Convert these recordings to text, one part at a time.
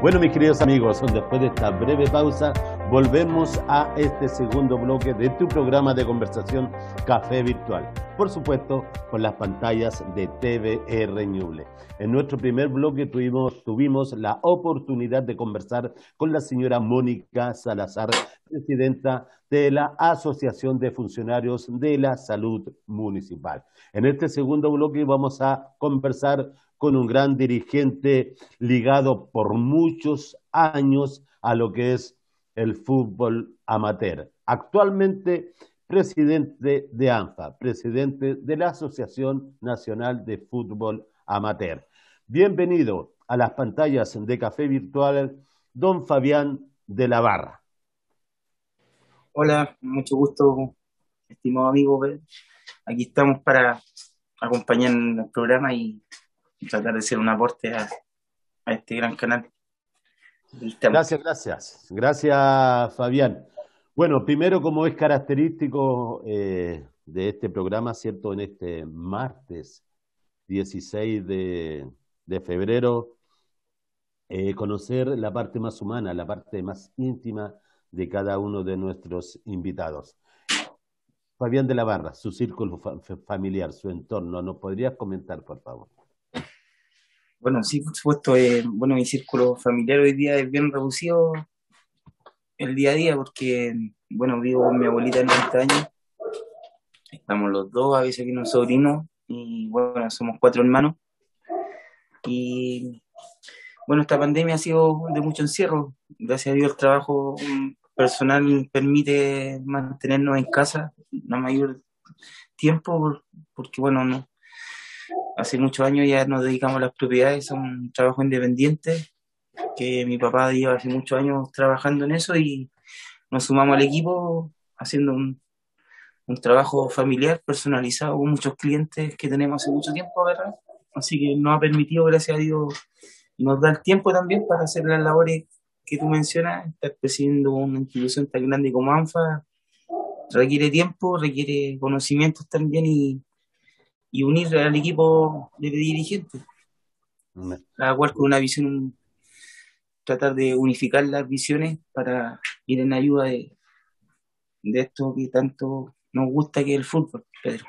Bueno, mis queridos amigos, después de esta breve pausa, volvemos a este segundo bloque de tu programa de conversación Café Virtual. Por supuesto, con las pantallas de TVR Ñuble. En nuestro primer bloque tuvimos, tuvimos la oportunidad de conversar con la señora Mónica Salazar, presidenta de la Asociación de Funcionarios de la Salud Municipal. En este segundo bloque vamos a conversar con un gran dirigente ligado por muchos años a lo que es el fútbol amateur. Actualmente presidente de ANFA, presidente de la Asociación Nacional de Fútbol Amateur. Bienvenido a las pantallas de Café Virtual, don Fabián de la Barra. Hola, mucho gusto, estimado amigo. Aquí estamos para acompañar el programa y tratar de hacer un aporte a, este gran canal. Gracias, gracias. Gracias, Fabián. Bueno, primero, como es característico eh, de este programa, ¿cierto? En este martes 16 de, febrero, eh, conocer la parte más humana, la parte más íntima de cada uno de nuestros invitados. Fabián de la Barra, su círculo familiar, su entorno, ¿nos podrías comentar, por favor? Bueno, sí, por supuesto, eh, bueno, mi círculo familiar hoy día es bien reducido el día a día porque, bueno, vivo con mi abuelita de 90 años, estamos los dos, a veces aquí un sobrino, y bueno, somos cuatro hermanos. Y bueno, esta pandemia ha sido de mucho encierro, gracias a Dios el trabajo personal permite mantenernos en casa la mayor tiempo, porque bueno, no, hace muchos años ya nos dedicamos a las propiedades, son un trabajo independiente, que mi papá lleva hace muchos años trabajando en eso y nos sumamos al equipo haciendo un, trabajo familiar personalizado con muchos clientes que tenemos hace mucho tiempo. Así que nos ha permitido, gracias a Dios, nos da el tiempo también para hacer las labores que tú mencionas, estar presidiendo una institución tan grande como ANFA, requiere tiempo, requiere conocimientos también y, y unir al equipo de dirigentes. A cual con una visión, tratar de unificar las visiones para ir en ayuda de, de esto que tanto nos gusta que es el fútbol, Pedro.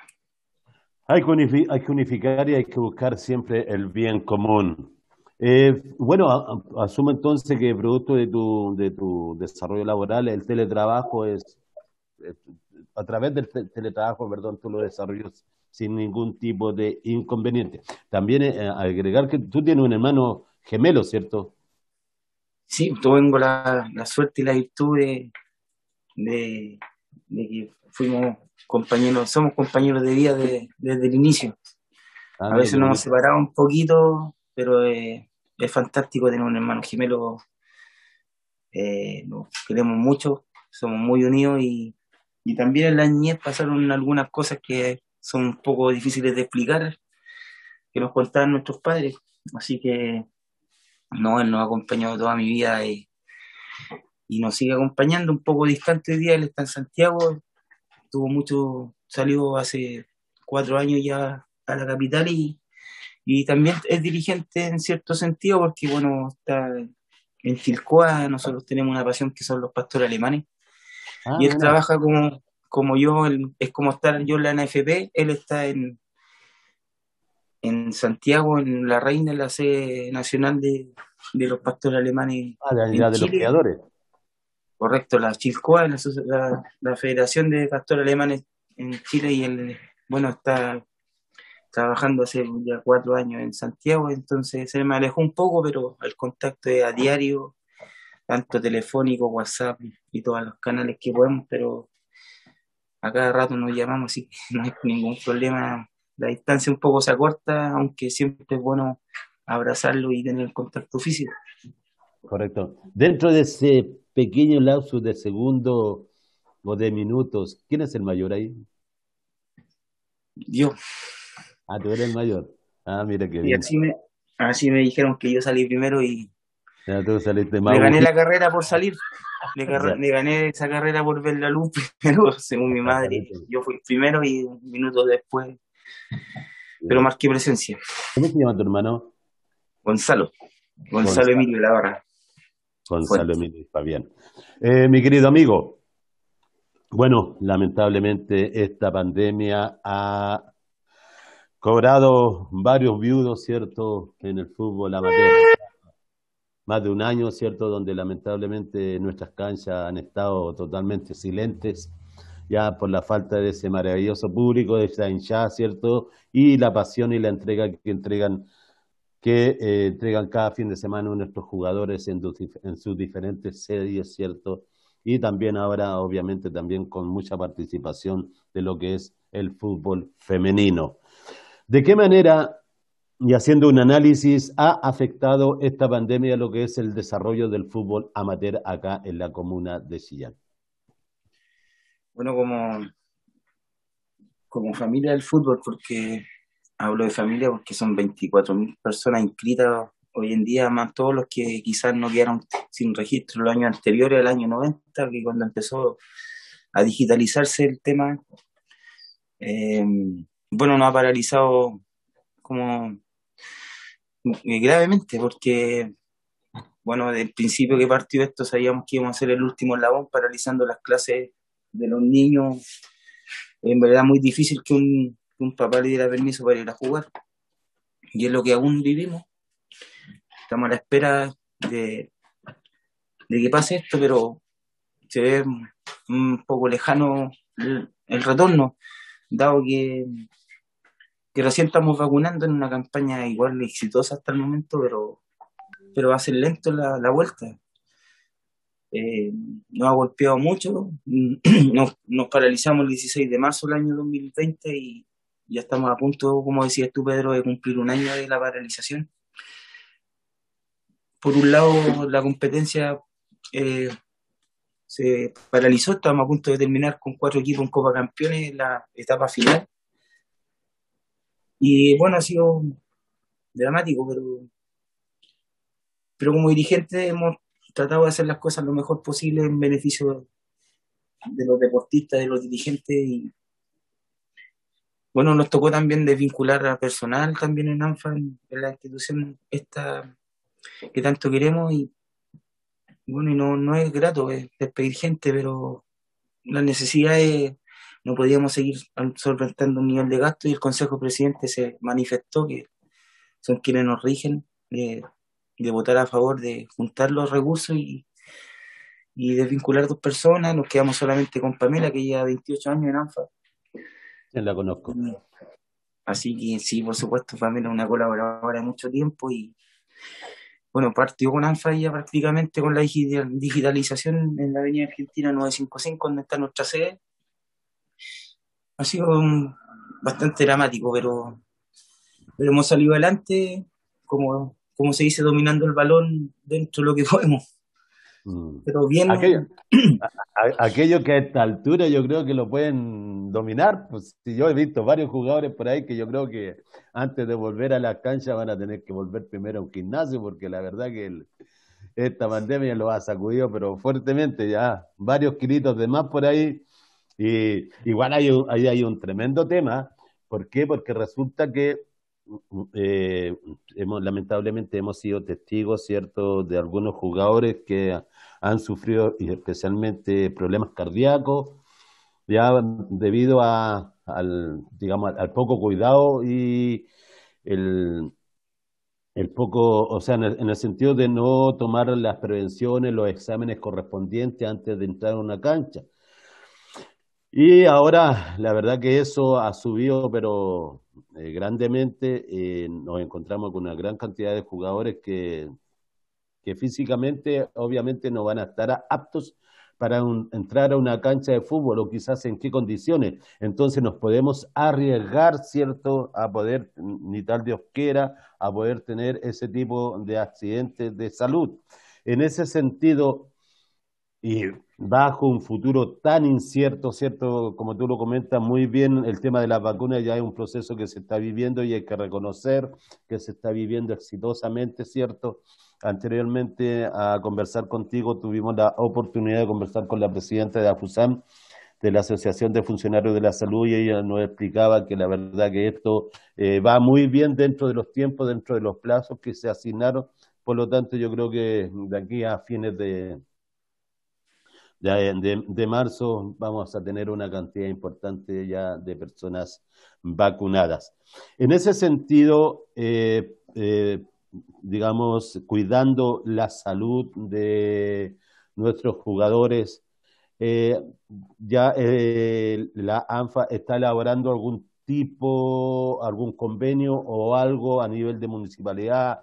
Hay que, hay que unificar y hay que buscar siempre el bien común. Eh, bueno, asumo entonces que producto de tu, de tu desarrollo laboral, el teletrabajo es, a través del teletrabajo, perdón, tú lo desarrollas sin ningún tipo de inconveniente. También eh, agregar que tú tienes un hermano gemelo, ¿cierto? Sí, tengo la, la suerte y la virtud de, de, que fuimos compañeros, somos compañeros de vida desde el inicio. Ah, a veces nos hemos separado un poquito, pero eh, es fantástico tener un hermano gemelo. Eh, nos queremos mucho, somos muy unidos y, y también en la niñez pasaron algunas cosas que son un poco difíciles de explicar, que nos contaban nuestros padres. Así que, no, él nos ha acompañado toda mi vida y, nos sigue acompañando un poco distante hoy día. Él está en Santiago, tuvo mucho, salió hace cuatro años ya a la capital y, y también es dirigente en cierto sentido porque, bueno, está en Filcoa, nosotros tenemos una pasión que son los pastores alemanes. Ah, y él trabaja como, como yo, es como estar yo en la NFP, él está en, en Santiago, en La Reina, en la sede nacional de, los pastores alemanes. Ah, la, de los creadores. Correcto, la Chilcoa, la, la, Federación de Pastores Alemanes en Chile, y él, bueno, está trabajando hace ya cuatro años en Santiago, entonces se me alejó un poco, pero el contacto es a diario, tanto telefónico, WhatsApp y todos los canales que podemos, pero a cada rato nos llamamos, así que no hay ningún problema. La distancia un poco se acorta, aunque siempre es bueno abrazarlo y tener el contacto físico. Correcto. Dentro de ese pequeño lapso de segundo o de minutos, ¿quién es el mayor ahí? Yo. Ah, tú eres el mayor. Ah, mira qué bien. Y así me, así me dijeron que yo salí primero y ya tú saliste más. Me gané la carrera por salir. Le, gané esa carrera por ver la luz primero, según mi madre. Yo fui primero y un minuto después. Pero marqué presencia. ¿Cómo se llama tu hermano? Gonzalo. Gonzalo, Emilio Lavarra. Gonzalo Emilio Fabián. Eh, mi querido amigo, bueno, lamentablemente esta pandemia ha cobrado varios viudos, ¿cierto?, en el fútbol amateur. Más de un año, ¿cierto?, donde lamentablemente nuestras canchas han estado totalmente silentes, ya por la falta de ese maravilloso público, de esa hinchada, ¿cierto?, y la pasión y la entrega que entregan que eh, entregan cada fin de semana nuestros jugadores en, en sus diferentes series, ¿cierto?, y también ahora, obviamente, también con mucha participación de lo que es el fútbol femenino. ¿De qué manera, y haciendo un análisis, ha afectado esta pandemia lo que es el desarrollo del fútbol amateur acá en la comuna de Chillán? Bueno, como, como familia del fútbol, porque hablo de familia porque son 24.000 personas inscritas hoy en día, más todos los que quizás no quedaron sin registro los años anteriores al año 90, que cuando empezó a digitalizarse el tema, eh, bueno, nos ha paralizado como gravemente, porque, bueno, desde el principio que partió esto sabíamos que íbamos a ser el último eslabón paralizando las clases de los niños. En verdad muy difícil que un, un papá le diera permiso para ir a jugar. Y es lo que aún vivimos. Estamos a la espera de, de que pase esto, pero se ve un poco lejano el, retorno, dado que, que, recién estamos vacunando en una campaña igual exitosa hasta el momento, pero, pero va a ser lento la, la vuelta. Eh, nos ha golpeado mucho, nos, nos, paralizamos el 16 de marzo del año 2020 y ya estamos a punto, como decías tú Pedro, de cumplir un año de la paralización por un lado, la competencia eh, se paralizó, estábamos a punto de terminar con cuatro equipos en Copa Campeones en la etapa final. Y bueno, ha sido dramático, pero, pero como dirigente hemos tratado de hacer las cosas lo mejor posible en beneficio de los deportistas, de los dirigentes y bueno, nos tocó también desvincular a personal también en ANFA, en la institución esta que tanto queremos y bueno, y no, no es grato despedir gente, pero las necesidades no podíamos seguir solventando un nivel de gasto y el Consejo Presidente se manifestó que son quienes nos rigen de, votar a favor de juntar los recursos y, y desvincular dos personas. Nos quedamos solamente con Pamela, que lleva 28 años en ANFA. la conozco. Así que sí, por supuesto, Pamela es una colaboradora de mucho tiempo y, bueno, partió con ANFA ya prácticamente con la digitalización en la Avenida Argentina 955, donde está nuestra sede. Ha sido bastante dramático, pero, pero hemos salido adelante, como, como se dice, dominando el balón dentro de lo que podemos. Mm. Pero bien. Aquello, que a esta altura yo creo que lo pueden dominar, pues si yo he visto varios jugadores por ahí que yo creo que antes de volver a la cancha van a tener que volver primero a un gimnasio, porque la verdad que esta pandemia lo ha sacudido, pero fuertemente ya, varios kilitos de más por ahí. Y igual hay ahí hay un tremendo tema. ¿Por qué? Porque resulta que eh, hemos, lamentablemente hemos sido testigos, ¿cierto?, de algunos jugadores que han sufrido especialmente problemas cardíacos, ya debido a, al, digamos, al poco cuidado y el, el poco, o sea, en el, sentido de no tomar las prevenciones, los exámenes correspondientes antes de entrar a una cancha. Y ahora, la verdad que eso ha subido, pero eh, grandemente. Eh, nos encontramos con una gran cantidad de jugadores que que físicamente obviamente no van a estar aptos para entrar a una cancha de fútbol o quizás en qué condiciones. Entonces nos podemos arriesgar, ¿cierto?, a poder, ni tal Dios quiera, a poder tener ese tipo de accidentes de salud. En ese sentido, y bajo un futuro tan incierto, ¿cierto? Como tú lo comentas muy bien, el tema de las vacunas ya es un proceso que se está viviendo y hay que reconocer que se está viviendo exitosamente, ¿cierto? Anteriormente a conversar contigo tuvimos la oportunidad de conversar con la presidenta de AFUSAM, de la Asociación de Funcionarios de la Salud, y ella nos explicaba que la verdad que esto eh, va muy bien dentro de los tiempos, dentro de los plazos que se asignaron, Por lo tanto, yo creo que de aquí a fines de, de, marzo vamos a tener una cantidad importante ya de personas vacunadas. En ese sentido, eh, eh, digamos, cuidando la salud de nuestros jugadores, eh, ya la ANFA está elaborando algún tipo, algún convenio o algo a nivel de municipalidad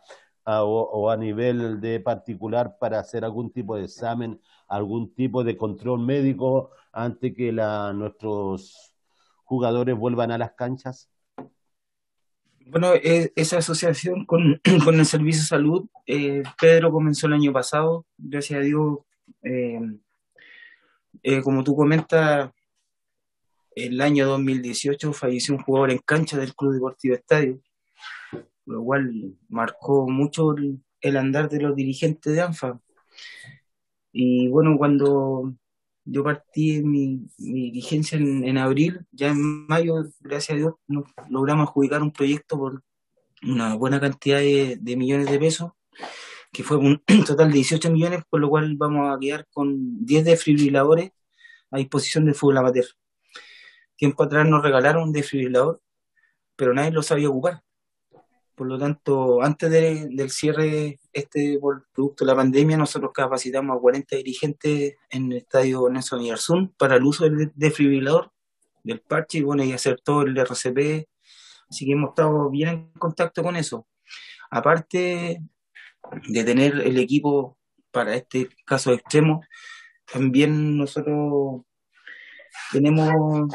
o, a nivel de particular para hacer algún tipo de examen, algún tipo de control médico antes que la, nuestros jugadores vuelvan a las canchas? Bueno, e, esa asociación con, con, el Servicio de Salud, eh, Pedro comenzó el año pasado, gracias a Dios, eh, eh, como tú comentas, el año 2018 falleció un jugador en cancha del Club Deportivo Estadio, lo cual marcó mucho el, andar de los dirigentes de ANFA. Y bueno, cuando yo partí mi, mi dirigencia en, abril, ya en mayo, gracias a Dios, logramos adjudicar un proyecto por una buena cantidad de, millones de pesos, que fue un total de 18 millones, por lo cual vamos a quedar con 10 desfibriladores a disposición del fútbol amateur. Tiempo atrás nos regalaron un desfibrilador, pero nadie lo sabía ocupar. Por lo tanto, antes del cierre este producto de la pandemia, nosotros capacitamos a 40 dirigentes en el estadio Nelson Yarzún para el uso del desfibrilador, del parche y bueno, y hacer todo el RCP. Así que hemos estado bien en contacto con eso. Aparte de tener el equipo para este caso extremo, también nosotros tenemos,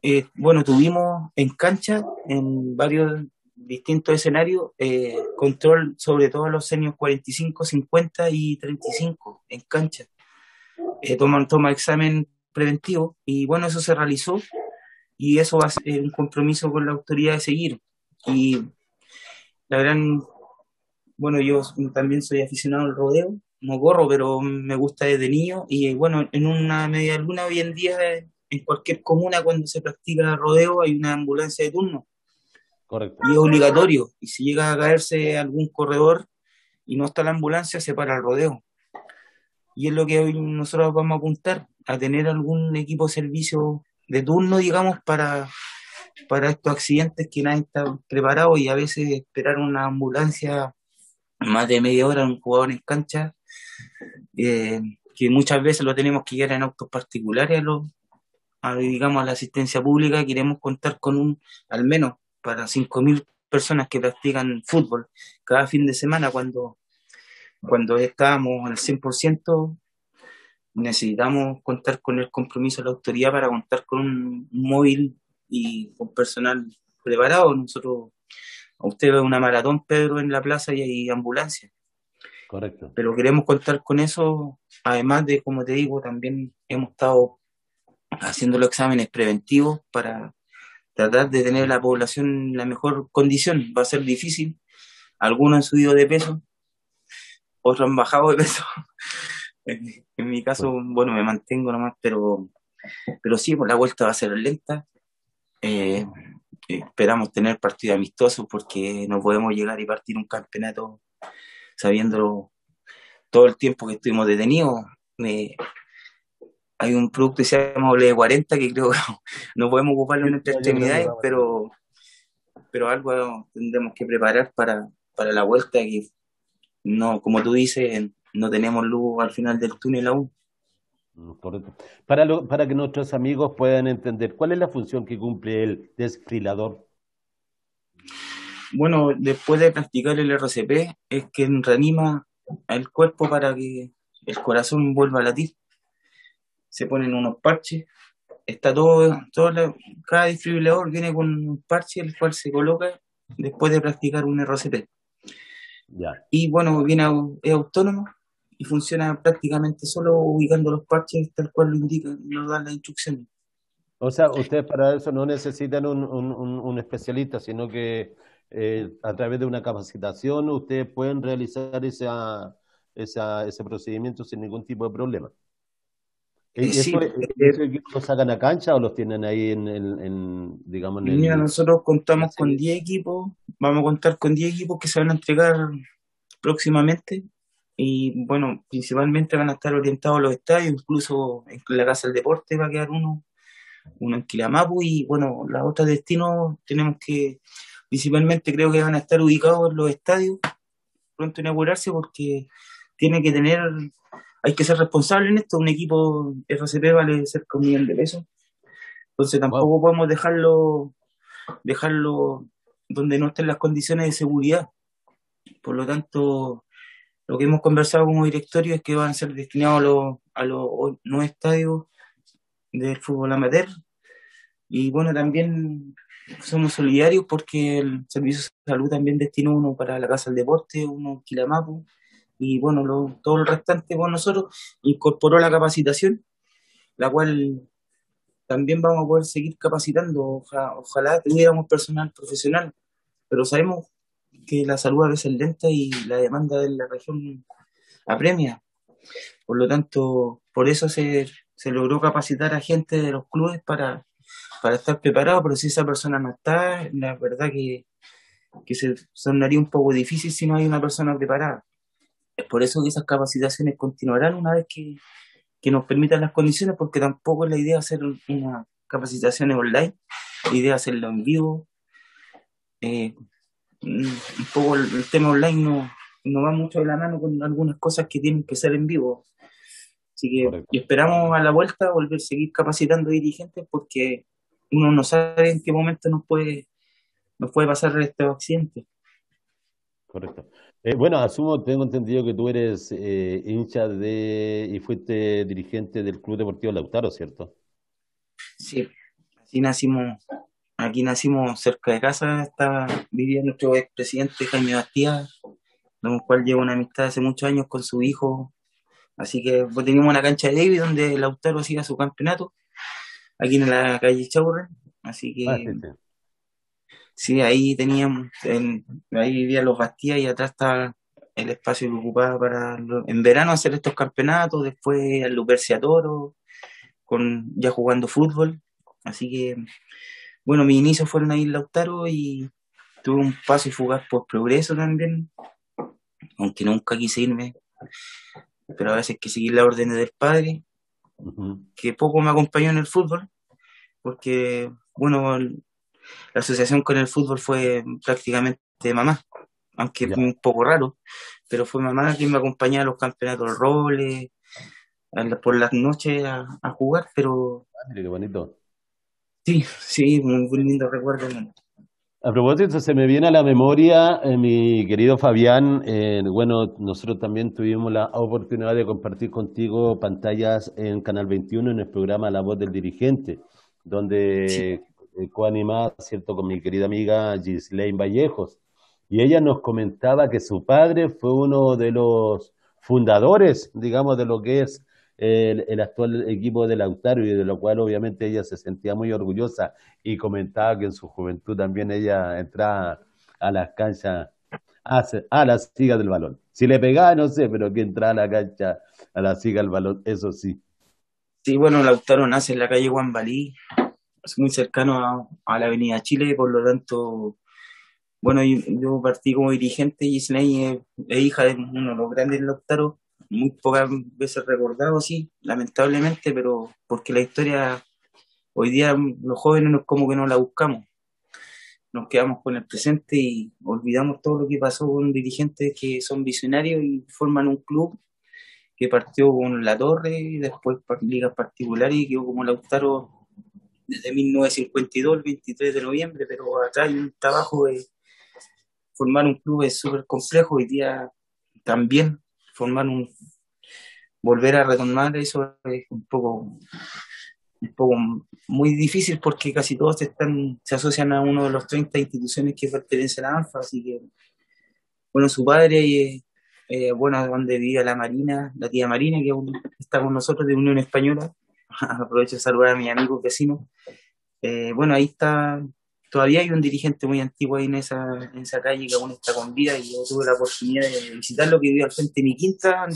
eh, bueno, tuvimos en cancha en varios distintos escenarios, eh, control sobre todo los seniors 45, 50 y 35 en cancha. Eh, toman toma examen preventivo y bueno, eso se realizó y eso va a ser un compromiso con la autoridad de seguir. Y la gran, bueno, yo también soy aficionado al rodeo, no corro, pero me gusta desde niño y bueno, en una media alguna hoy en día en cualquier comuna cuando se practica rodeo hay una ambulancia de turno y es obligatorio. Y si llega a caerse algún corredor y no está la ambulancia, se para el rodeo. Y es lo que hoy nosotros vamos a apuntar, a tener algún equipo de servicio de turno, digamos, para, para estos accidentes que nadie está preparado y a veces esperar una ambulancia más de media hora, un jugador en cancha, eh, que muchas veces lo tenemos que guiar en autos particulares a, digamos, a la asistencia pública, queremos contar con un, al menos para 5.000 personas que practican fútbol cada fin de semana cuando, cuando estábamos al 100%, necesitamos contar con el compromiso de la autoridad para contar con un móvil y con personal preparado. Nosotros, a usted ve una maratón, Pedro, en la plaza y hay ambulancia. Correcto. Pero queremos contar con eso, además de, como te digo, también hemos estado haciendo los exámenes preventivos para tratar de tener la población en la mejor condición. Va a ser difícil. Algunos han subido de peso, otros han bajado de peso. en mi caso, bueno, me mantengo nomás, pero, pero sí, pues la vuelta va a ser lenta. Eh, esperamos tener partido amistoso porque no podemos llegar y partir un campeonato sabiendo todo el tiempo que estuvimos detenidos hay un producto que se llama WD-40 que creo que no podemos ocuparlo en nuestras extremidades, pero, pero algo tendremos que preparar para, para la vuelta que no, como tú dices, no tenemos luz al final del túnel aún. Mm, correcto. Para, lo, para que nuestros amigos puedan entender, ¿cuál es la función que cumple el desfibrilador? Bueno, después de practicar el RCP, es que reanima el cuerpo para que el corazón vuelva a latir se ponen unos parches, está todo, todo cada distribuidor viene con un parche el cual se coloca después de practicar un RCP. Y bueno, viene es autónomo y funciona prácticamente solo ubicando los parches tal cual lo indica, nos dan la instrucción. O sea, ustedes para eso no necesitan un, un, un especialista, sino que eh, a través de una capacitación ustedes pueden realizar esa, esa, ese procedimiento sin ningún tipo de problema. ¿Y sí, los sacan a cancha o los tienen ahí en, en, digamos, Mira, nosotros contamos con 10 equipos, vamos a contar con 10 equipos que se van a entregar próximamente y bueno, principalmente van a estar orientados a los estadios, incluso en la Casa del Deporte va a quedar uno, uno en Quilamapu y bueno, los otros destinos tenemos que, principalmente creo que van a estar ubicados en los estadios, pronto inaugurarse porque tiene que tener, hay que ser responsable en esto, un equipo FCP vale cerca de un millón de pesos, entonces tampoco podemos dejarlo, dejarlo donde no estén las condiciones de seguridad, por lo tanto lo que hemos conversado como directorio es que van a ser destinados a los, a los estadios del fútbol amateur. Y bueno, también somos solidarios porque el Servicio de Salud también destinó uno para la Casa del Deporte, uno en Quilamapu, y bueno, todo el restante con nosotros incorporó la capacitación, la cual también vamos a poder seguir capacitando. ojalá tuviéramos personal profesional, pero sabemos que la salud a veces es lenta y la demanda de la región apremia. Por lo tanto, por eso se, se logró capacitar a gente de los clubes para, para estar preparados, pero si esa persona no está, la verdad que, que se sonaría un poco difícil si no hay una persona preparada. Es por eso que esas capacitaciones continuarán una vez que, que nos permitan las condiciones, porque tampoco es la idea hacer una capacitación online, la idea es hacerlo en vivo, eh, Mm, un poco el, tema online no, no, va mucho de la mano con algunas cosas que tienen que ser en vivo. Así que esperamos a la vuelta volver a seguir capacitando dirigentes porque uno no sabe en qué momento nos puede, nos puede pasar este accidente. Correcto. Eh, bueno, asumo, tengo entendido que tú eres eh, hincha de y fuiste dirigente del Club Deportivo Lautaro, ¿cierto? Sí, así nacimos Aquí nacimos cerca de casa, estaba, vivía nuestro expresidente Jaime Bastía, con el cual llevo una amistad hace muchos años con su hijo. Así que pues, teníamos una cancha de David donde Lautaro hacía su campeonato, aquí en la calle Chaurre. Así que ah, sí, ahí teníamos, ahí vivían los Bastías y atrás estaba el espacio que ocupaba para en verano hacer estos campeonatos, después al Lupercia Toro, con, ya jugando fútbol. Así que bueno, mis inicios fueron ahí en Lautaro y tuve un paso y fugaz por progreso también, aunque nunca quise irme, pero a veces hay que seguir las órdenes del padre, que poco me acompañó en el fútbol, porque, bueno, la asociación con el fútbol fue prácticamente mamá, aunque un poco raro, pero fue mamá quien me acompañaba a los campeonatos roles, por las noches a, jugar, pero... Qué bonito. Sí, sí, muy, lindo recuerdo. A propósito, se me viene a la memoria, eh, mi querido Fabián, eh, bueno, nosotros también tuvimos la oportunidad de compartir contigo pantallas en Canal 21 en el programa La Voz del Dirigente, donde sí. Coanimada, ¿cierto?, con mi querida amiga Gislaine Vallejos. Y ella nos comentaba que su padre fue uno de los fundadores, digamos, de lo que es el, actual equipo de Lautaro y de lo cual obviamente ella se sentía muy orgullosa y comentaba que en su juventud también ella entraba a las canchas a, a la siga del balón. Si le pegaba, no sé, pero que entraba a la cancha a la siga del balón, eso sí. Sí, bueno, Lautaro nace en la calle Juan es muy cercano a, la Avenida Chile, por lo tanto, bueno, yo, partí como dirigente y Gislaine es, hija de uno de los grandes Lautaro, muy pocas veces recordado, sí, lamentablemente, pero porque la historia, hoy día los jóvenes como que no la buscamos. Nos quedamos con el presente y olvidamos todo lo que pasó con dirigentes que son visionarios y forman un club que partió con La Torre y después ligas particulares y quedó como Lautaro desde 1952, el 23 de noviembre, pero acá hay un trabajo de formar un club es súper complejo. Hoy día también formar un, volver a retomar eso es un poco, un poco muy difícil porque casi todos están, se asocian a uno de los 30 instituciones que pertenecen a ANFA, así que, bueno, su padre, eh, eh, bueno, donde vivía la Marina, la tía Marina, que está con nosotros de Unión Española, aprovecho de saludar a mis amigos vecinos, eh, bueno, ahí está todavía hay un dirigente muy antiguo ahí en esa, en esa calle que aún está con vida y yo tuve la oportunidad de visitarlo que vivía al frente de mi quinta,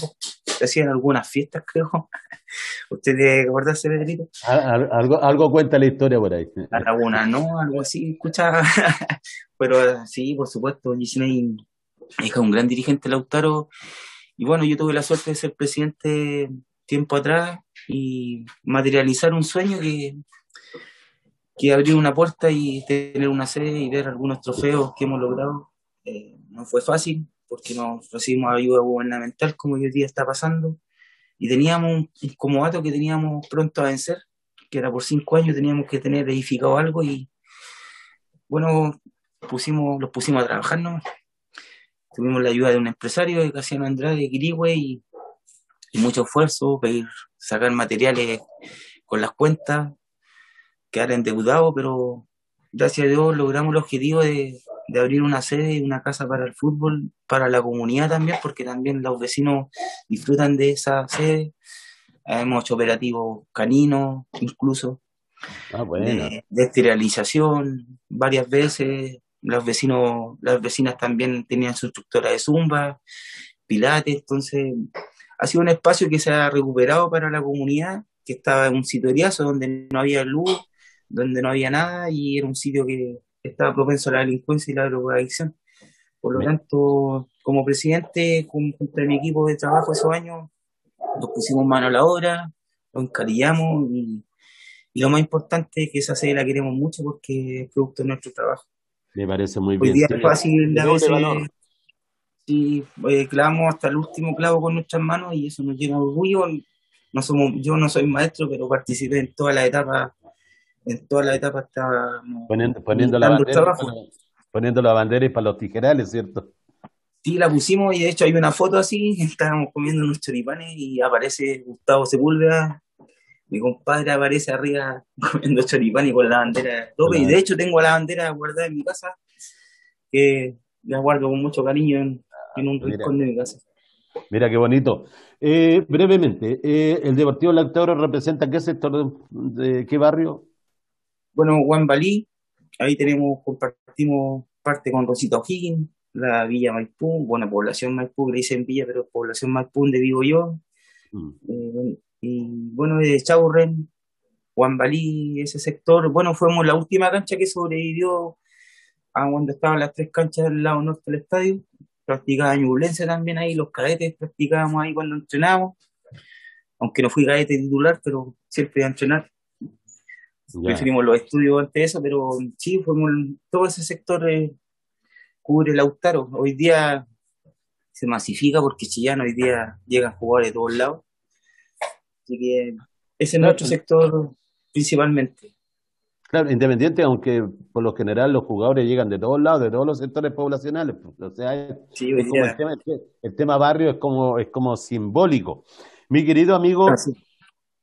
hacían algunas fiestas, creo. ¿Usted debe acordarse, Pedrito? Algo, algo cuenta la historia por ahí. Alguna, ¿no? Algo así, escucha. Pero sí, por supuesto, hija de un gran dirigente Lautaro. Y bueno, yo tuve la suerte de ser presidente tiempo atrás y materializar un sueño que, que abrir una puerta y tener una sede y ver algunos trofeos que hemos logrado. Eh, no fue fácil porque nos recibimos ayuda gubernamental como hoy día está pasando y teníamos un, como dato que teníamos pronto a vencer, que era por cinco años teníamos que tener edificado algo y bueno, pusimos, los pusimos a trabajar Tuvimos la ayuda de un empresario, de Casiano Andrade, de Quirigüe, y, y mucho esfuerzo, pedir, sacar materiales con las cuentas, quedar endeudado, pero gracias a Dios logramos el objetivo de, abrir una sede, y una casa para el fútbol, para la comunidad también, porque también los vecinos disfrutan de esa sede. Hemos hecho operativos caninos, incluso, ah, de, de, esterilización varias veces. Los vecinos, las vecinas también tenían su instructora de zumba, pilates, entonces ha sido un espacio que se ha recuperado para la comunidad, que estaba en un sitio donde no había luz, donde no había nada y era un sitio que estaba propenso a la delincuencia y la drogadicción. Por lo tanto, como presidente, junto a mi equipo de trabajo esos años, nos pusimos mano a la obra, lo encarillamos y, lo más importante es que esa sede la queremos mucho porque es producto de nuestro trabajo. Me parece muy bien. Hoy día es fácil a veces y eh, clavamos hasta el último clavo con nuestras manos y eso nos llena de orgullo. No somos, yo no soy maestro, pero participé en todas las etapas en toda la etapa estábamos poniendo, poniendo la bandera para, poniendo la bandera y para los tijerales, ¿cierto? Sí, la pusimos y de hecho hay una foto así, estábamos comiendo unos choripanes y aparece Gustavo Sepúlveda, mi compadre aparece arriba comiendo choripanes con la bandera tope y de hecho tengo la bandera guardada en mi casa que la guardo con mucho cariño en, un rincón de mi casa. Mira qué bonito. Eh, brevemente, eh, ¿el Deportivo Lactauro representa qué sector, de qué barrio? Bueno, Juan Balí, ahí tenemos, compartimos parte con Rosita O'Higgins, la Villa Maipú, bueno, población Maipú, le dicen Villa, pero población Maipú donde vivo yo. Mm. Eh, y bueno, de Chaurren, Juan Balí, ese sector, bueno, fuimos la última cancha que sobrevivió a cuando estaban las tres canchas del lado norte del estadio. Practicaba ñublense también ahí, los cadetes practicábamos ahí cuando entrenábamos. Aunque no fui cadete titular, pero siempre a entrenar preferimos los estudios ante eso, pero sí, todo ese sector eh, cubre Lautaro. Hoy día se masifica porque Chillán hoy día llegan jugadores de todos lados. Así que ese es nuestro sector principalmente. Claro, independiente, aunque por lo general los jugadores llegan de todos lados, de todos los sectores poblacionales. Pues, o sea, el, tema, barrio es como, es como simbólico. Mi querido amigo,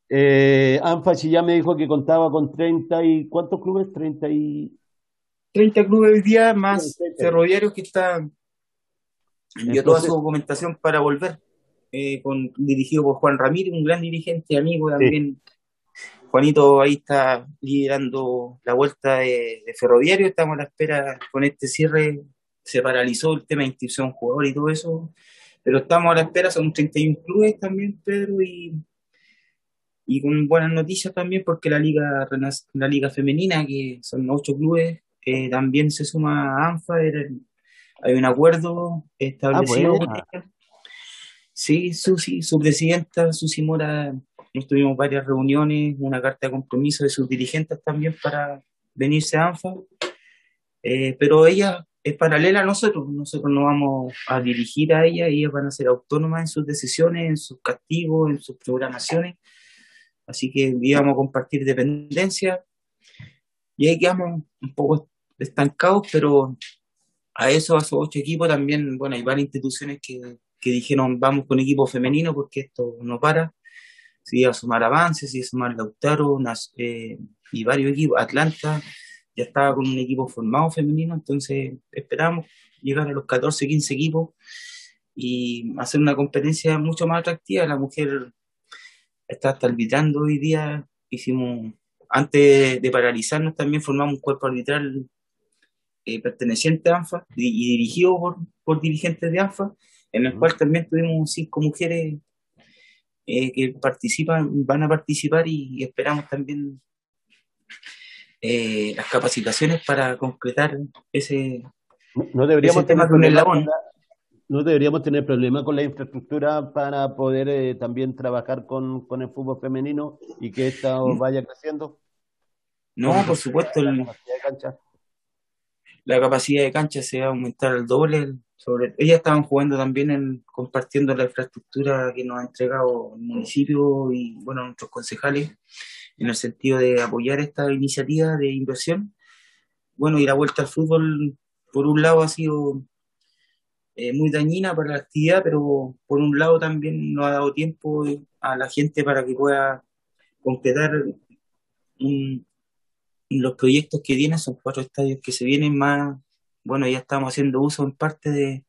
eh, Anfa ya me dijo que contaba con 30 y... ¿Cuántos clubes? 30 y... 30 clubes hoy día, más ferroviarios que están... Envió toda su documentación para volver, eh, con, dirigido por Juan Ramírez, un gran dirigente, amigo también. Juanito ahí está liderando la vuelta de, ferroviario, estamos a la espera con este cierre, se paralizó el tema de inscripción jugador y todo eso, pero estamos a la espera, son 31 clubes también, Pedro, y y con buenas noticias también porque la liga la liga femenina que son ocho clubes eh, también se suma a ANFA hay un acuerdo establecido. ah, sí Susi su presidenta Susi Mora tuvimos varias reuniones una carta de compromiso de sus dirigentes también para venirse a ANFA eh, pero ella es paralela a nosotros nosotros no vamos a dirigir a ella ellas van a ser autónomas en sus decisiones en sus castigos en sus programaciones. Así que íbamos a compartir dependencia. Y ahí quedamos un poco estancados, pero a eso, a esos ocho equipos también, bueno, hay varias instituciones que, dijeron vamos con equipo femenino porque esto no para, se iba a sumar avances, se iba a sumar Lautaro eh, y varios equipos, Atlanta ya estaba con un equipo formado femenino, entonces esperamos llegar a los 14, 15 equipos y hacer una competencia mucho más atractiva. La mujer está arbitrando hoy día. Hicimos, antes de paralizarnos, también formamos un cuerpo arbitral eh, perteneciente a ANFA y, dirigido por, por, dirigentes de ANFA, en el cual también tuvimos cinco mujeres eh, que participan, van a participar y, esperamos también eh, las capacitaciones para concretar ese, no deberíamos tema con el no deberíamos tener problema con la infraestructura para poder eh, también trabajar con, con, el fútbol femenino y que esto mm. vaya creciendo. No, por supuesto. La capacidad de cancha se va a aumentar al doble. Sobre, ellas estaban jugando también en compartiendo la infraestructura que nos ha entregado el municipio y bueno nuestros concejales en el sentido de apoyar esta iniciativa de inversión. Bueno, y la vuelta al fútbol, por un lado, ha sido eh, muy dañina para la actividad, pero por un lado también nos ha dado tiempo a la gente para que pueda completar los proyectos que tienen, son cuatro estadios que se vienen más, bueno, ya estamos haciendo uso en parte de,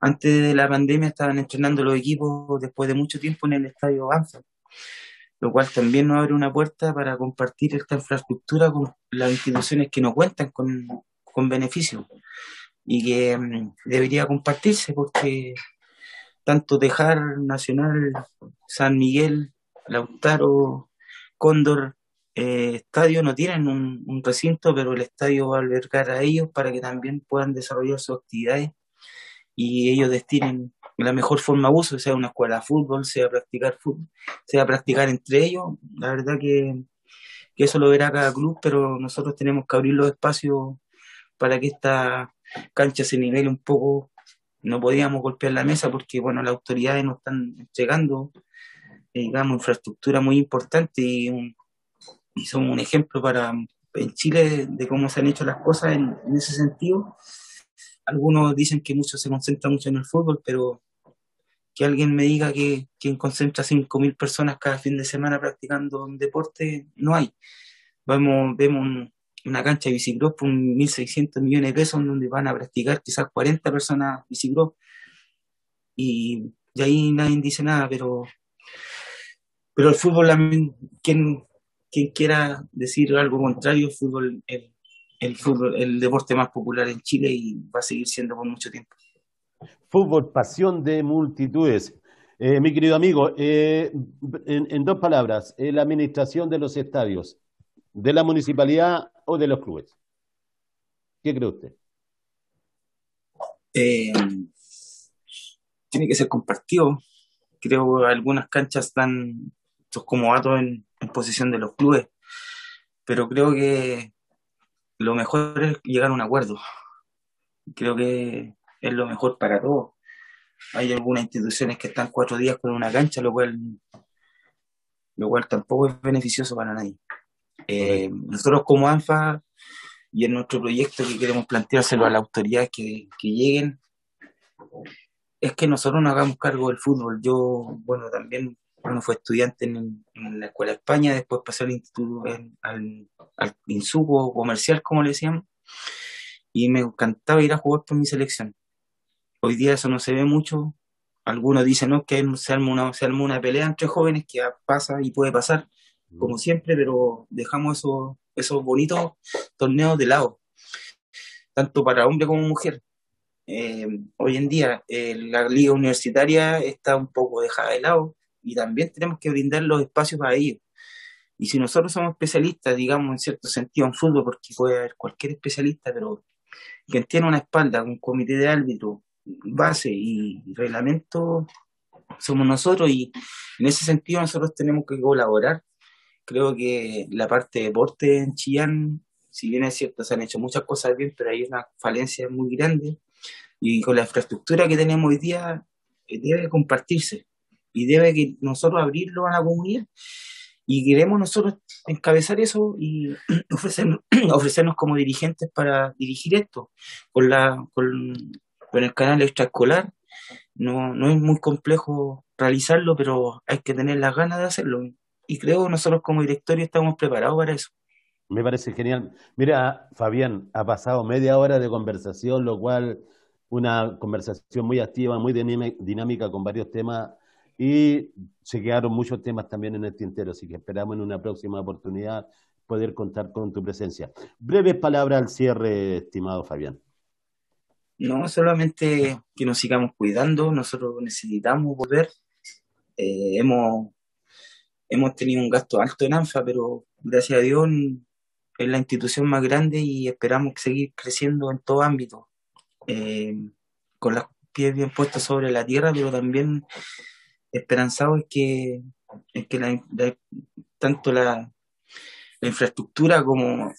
antes de la pandemia estaban entrenando los equipos después de mucho tiempo en el estadio Banza, lo cual también nos abre una puerta para compartir esta infraestructura con las instituciones que no cuentan con, con beneficios y que mm, debería compartirse porque tanto Tejar, Nacional, San Miguel, Lautaro, Cóndor, eh, estadio no tienen un, recinto, pero el estadio va a albergar a ellos para que también puedan desarrollar sus actividades y ellos destinen la mejor forma de uso, sea una escuela de fútbol, sea practicar fútbol, sea practicar entre ellos. La verdad que, eso lo verá cada club, pero nosotros tenemos que abrir los espacios para que esta cancha se nivele un poco. No podíamos golpear la mesa porque, bueno, las autoridades nos están entregando, eh, digamos, infraestructura muy importante y, un, y son un ejemplo para en Chile de cómo se han hecho las cosas en, ese sentido. Algunos dicen que mucho se concentra mucho en el fútbol, pero que alguien me diga que quien concentra 5.000 personas cada fin de semana practicando un deporte, no hay. Vamos, vemos una cancha de bicicross por 1.600 millones de pesos donde van a practicar quizás 40 personas bicicross y, y ahí nadie dice nada, pero pero el fútbol, quien, quien quiera decir algo contrario, el fútbol, el, el fútbol, el deporte más popular en Chile y va a seguir siendo por mucho tiempo. Fútbol, pasión de multitudes. Eh, mi querido amigo, eh, en, en, dos palabras, la administración de los estadios, de la municipalidad o de los clubes? ¿Qué cree usted? Eh, tiene que ser compartido. Creo que algunas canchas están como datos en posición de los clubes, pero creo que lo mejor es llegar a un acuerdo. Creo que es lo mejor para todos. Hay algunas instituciones que están cuatro días con una cancha, lo cual, lo cual tampoco es beneficioso para nadie. Eh, nosotros como ANFA y en nuestro proyecto que queremos planteárselo a las autoridades que, lleguen, es que nosotros nos hagamos cargo del fútbol. Yo, bueno, también bueno, fue estudiante en, la Escuela de España, después pasé al instituto, al, al comercial, como le decíamos, y me encantaba ir a jugar por mi selección. Hoy día eso no se ve mucho. Algunos dicen ¿no? que se arma, una, se arma una pelea entre jóvenes que pasa y puede pasar como siempre, pero dejamos esos, esos bonitos torneos de lado, tanto para hombre como mujer. Eh, hoy en día eh, la liga universitaria está un poco dejada de lado y también tenemos que brindar los espacios para ellos. Y si nosotros somos especialistas, digamos en cierto sentido en fútbol, porque puede haber cualquier especialista, pero quien tiene una espalda, un comité de árbitro, base y reglamento, somos nosotros y en ese sentido nosotros tenemos que colaborar creo que la parte de deporte en Chillán, si bien es cierto, se han hecho muchas cosas bien, pero hay una falencia muy grande. Y con la infraestructura que tenemos hoy día, eh, debe compartirse y debe que nosotros abrirlo a la comunidad. Y queremos nosotros encabezar eso y ofrecernos, ofrecernos como dirigentes para dirigir esto. Con, la, con, con el canal extraescolar no, no es muy complejo realizarlo, pero hay que tener las ganas de hacerlo y creo que nosotros como directorio estamos preparados para eso. Me parece genial. Mira, Fabián, ha pasado media hora de conversación, lo cual una conversación muy activa, muy dinámica con varios temas y se quedaron muchos temas también en el tintero, así que esperamos en una próxima oportunidad poder contar con tu presencia. Breves palabras al cierre, estimado Fabián. No, solamente que nos sigamos cuidando, nosotros necesitamos volver. Eh, hemos hemos tenido un gasto alto en ANFA, pero gracias a Dios es la institución más grande y esperamos seguir creciendo en todo ámbito, eh, con las pies bien puestos sobre la tierra, pero también esperanzado es que, es que tanto la, infraestructura como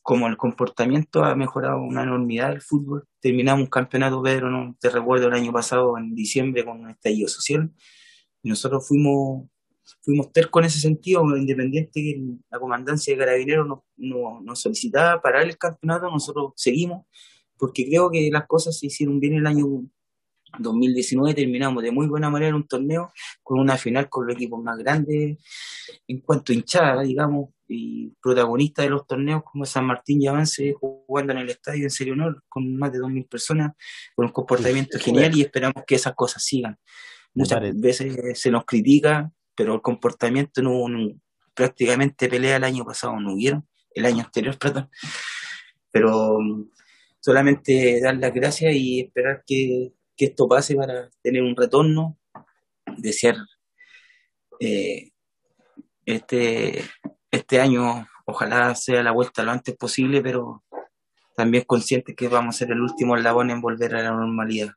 como el comportamiento ha mejorado una enormidad el fútbol. Terminamos un campeonato, Pedro, ¿no? te recuerdo el año pasado, en diciembre, con un estallido social, y nosotros fuimos, fuimos tercos en ese sentido, independiente que la comandancia de carabineros nos, nos, solicitaba parar el campeonato, nosotros seguimos, porque creo que las cosas se hicieron bien el año 2019 terminamos de muy buena manera un torneo con una final con los equipos más grandes en cuanto a hinchada, digamos, y protagonista de los torneos como San Martín y Avance jugando en el estadio en Serio Honor con más de 2.000 personas, con un comportamiento genial y esperamos que esas cosas sigan. Muchas veces se nos critica, pero el comportamiento no, prácticamente pelea el año pasado no hubieron, el año anterior, perdón. Pero mm, solamente dar las gracias y esperar que, que esto pase para tener un retorno, desear eh, este este año ojalá sea la vuelta lo antes posible, pero también consciente que vamos a ser el último eslabón en volver a la normalidad.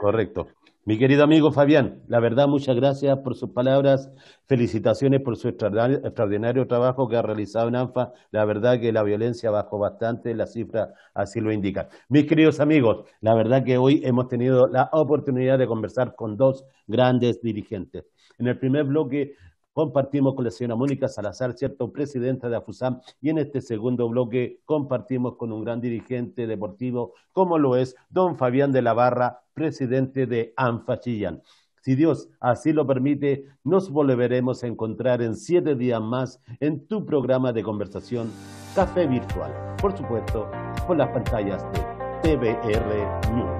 Correcto. Mi querido amigo Fabián, la verdad, muchas gracias por sus palabras, felicitaciones por su extraordinario trabajo que ha realizado en ANFA. La verdad que la violencia bajó bastante, las cifras así lo indican. Mis queridos amigos, la verdad que hoy hemos tenido la oportunidad de conversar con dos grandes dirigentes. En el primer bloque compartimos con la señora Mónica Salazar, cierto, presidenta de AFUSAM, y en este segundo bloque compartimos con un gran dirigente deportivo, como lo es don Fabián de la Barra, presidente de ANFA Chillán. Si Dios así lo permite, nos volveremos a encontrar en siete días más en tu programa de conversación Café Virtual, por supuesto, por las pantallas de TVR News.